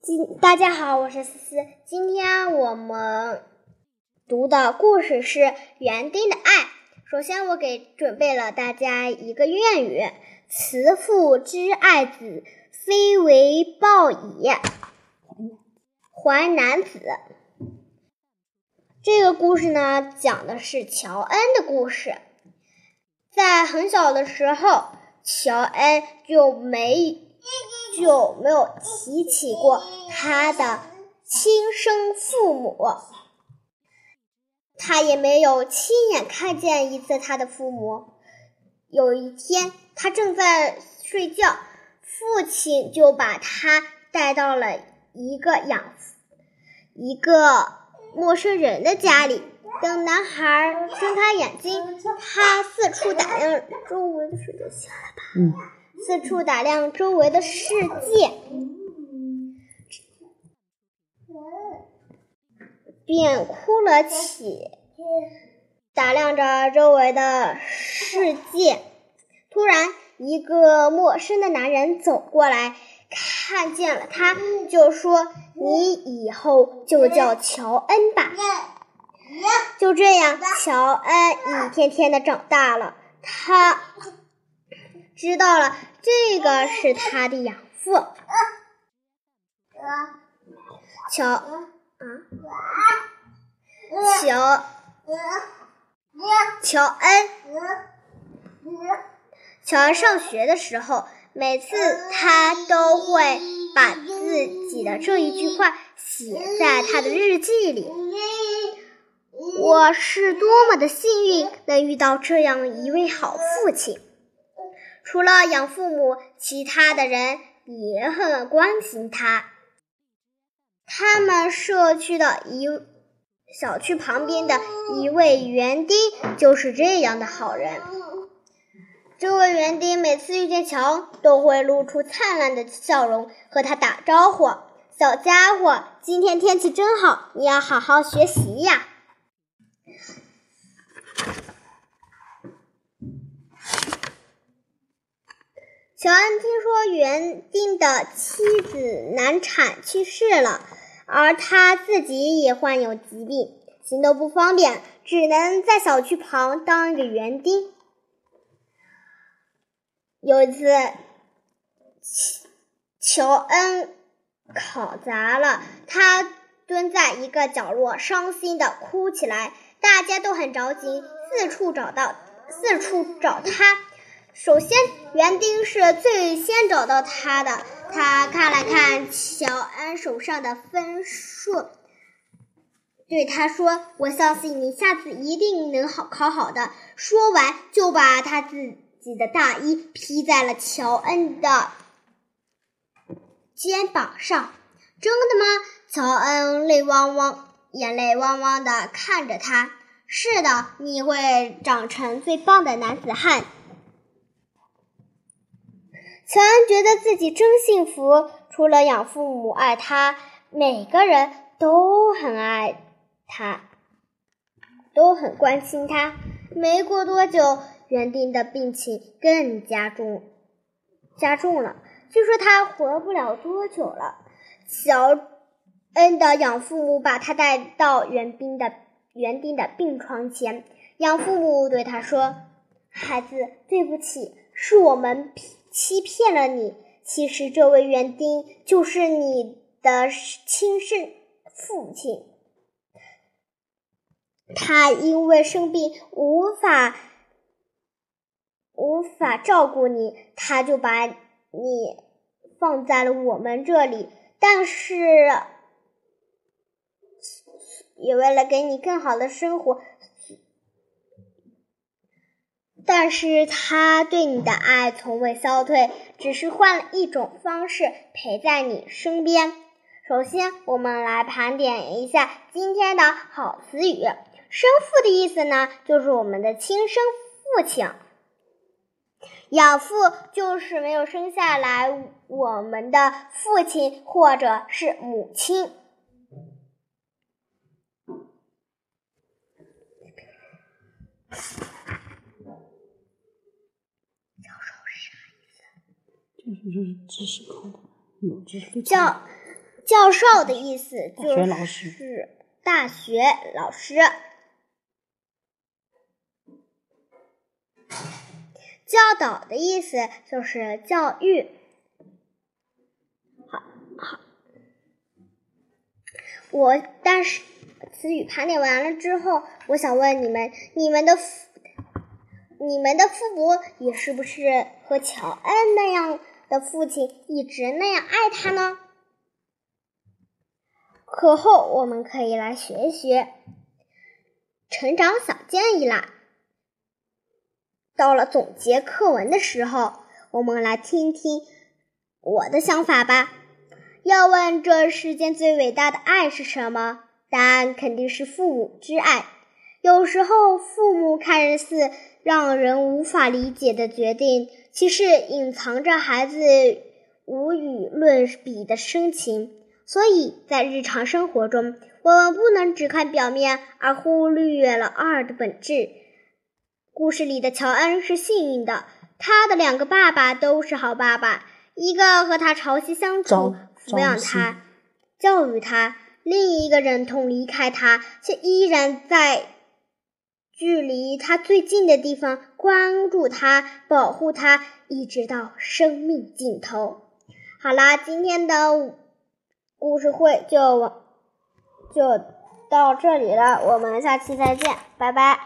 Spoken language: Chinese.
今大家好，我是思思。今天我们读的故事是《园丁的爱》。首先，我给准备了大家一个谚语：“慈父之爱子，非为报矣。”淮南子。这个故事呢，讲的是乔恩的故事。在很小的时候，乔恩就没就没有提起过他的亲生父母，他也没有亲眼看见一次他的父母。有一天，他正在睡觉，父亲就把他带到了一个养一个陌生人的家里。等男孩睁开眼睛，他四处打量周围的世界，醒了吧？嗯，四处打量周围的世界，便哭了起，打量着周围的世界。突然，一个陌生的男人走过来，看见了他，就说：“你以后就叫乔恩吧。”就这样，乔恩一天天的长大了。他知道了，这个是他的养父。乔啊，乔乔恩。乔恩上学的时候，每次他都会把自己的这一句话写在他的日记里。我是多么的幸运，能遇到这样一位好父亲。除了养父母，其他的人也很关心他。他们社区的一小区旁边的一位园丁就是这样的好人。这位园丁每次遇见乔，都会露出灿烂的笑容，和他打招呼：“小家伙，今天天气真好，你要好好学习呀。”乔恩听说园丁的妻子难产去世了，而他自己也患有疾病，行动不方便，只能在小区旁当一个园丁。有一次，乔恩考砸了，他蹲在一个角落，伤心的哭起来。大家都很着急，四处找到，四处找他。首先，园丁是最先找到他的。他看了看乔恩手上的分数，对他说：“我相信你下次一定能好考好的。”说完，就把他自己的大衣披在了乔恩的肩膀上。“真的吗？”乔恩泪汪汪、眼泪汪汪的看着他。“是的，你会长成最棒的男子汉。”乔恩觉得自己真幸福，除了养父母爱他，每个人都很爱他，都很关心他。没过多久，园丁的病情更加重，加重了。据说他活不了多久了。乔恩的养父母把他带到园丁的园丁的病床前，养父母对他说：“孩子，对不起，是我们。”欺骗了你，其实这位园丁就是你的亲生父亲。他因为生病无法无法照顾你，他就把你放在了我们这里。但是，也为了给你更好的生活。但是他对你的爱从未消退，只是换了一种方式陪在你身边。首先，我们来盘点一下今天的好词语。生父的意思呢，就是我们的亲生父亲；养父就是没有生下来我们的父亲或者是母亲。就是知识考的，有知识教教授的意思就大学老师是大学老师。教导的意思就是教育。好，好。我但是词语盘点完了之后，我想问你们：你们的父、你们的父母也是不是和乔恩那样的父亲一直那样爱他呢？课后我们可以来学一学成长小建议啦。到了总结课文的时候，我们来听听我的想法吧。要问这世间最伟大的爱是什么？答案肯定是父母之爱。有时候，父母看似让人无法理解的决定，其实隐藏着孩子无与伦比的深情。所以在日常生活中，我们不能只看表面，而忽略了二的本质。故事里的乔恩是幸运的，他的两个爸爸都是好爸爸，一个和他朝夕相处，抚养他、教育他；另一个忍痛离开他，却依然在距离他最近的地方关注他、保护他，一直到生命尽头。好啦，今天的故事会就就到这里了，我们下期再见，拜拜。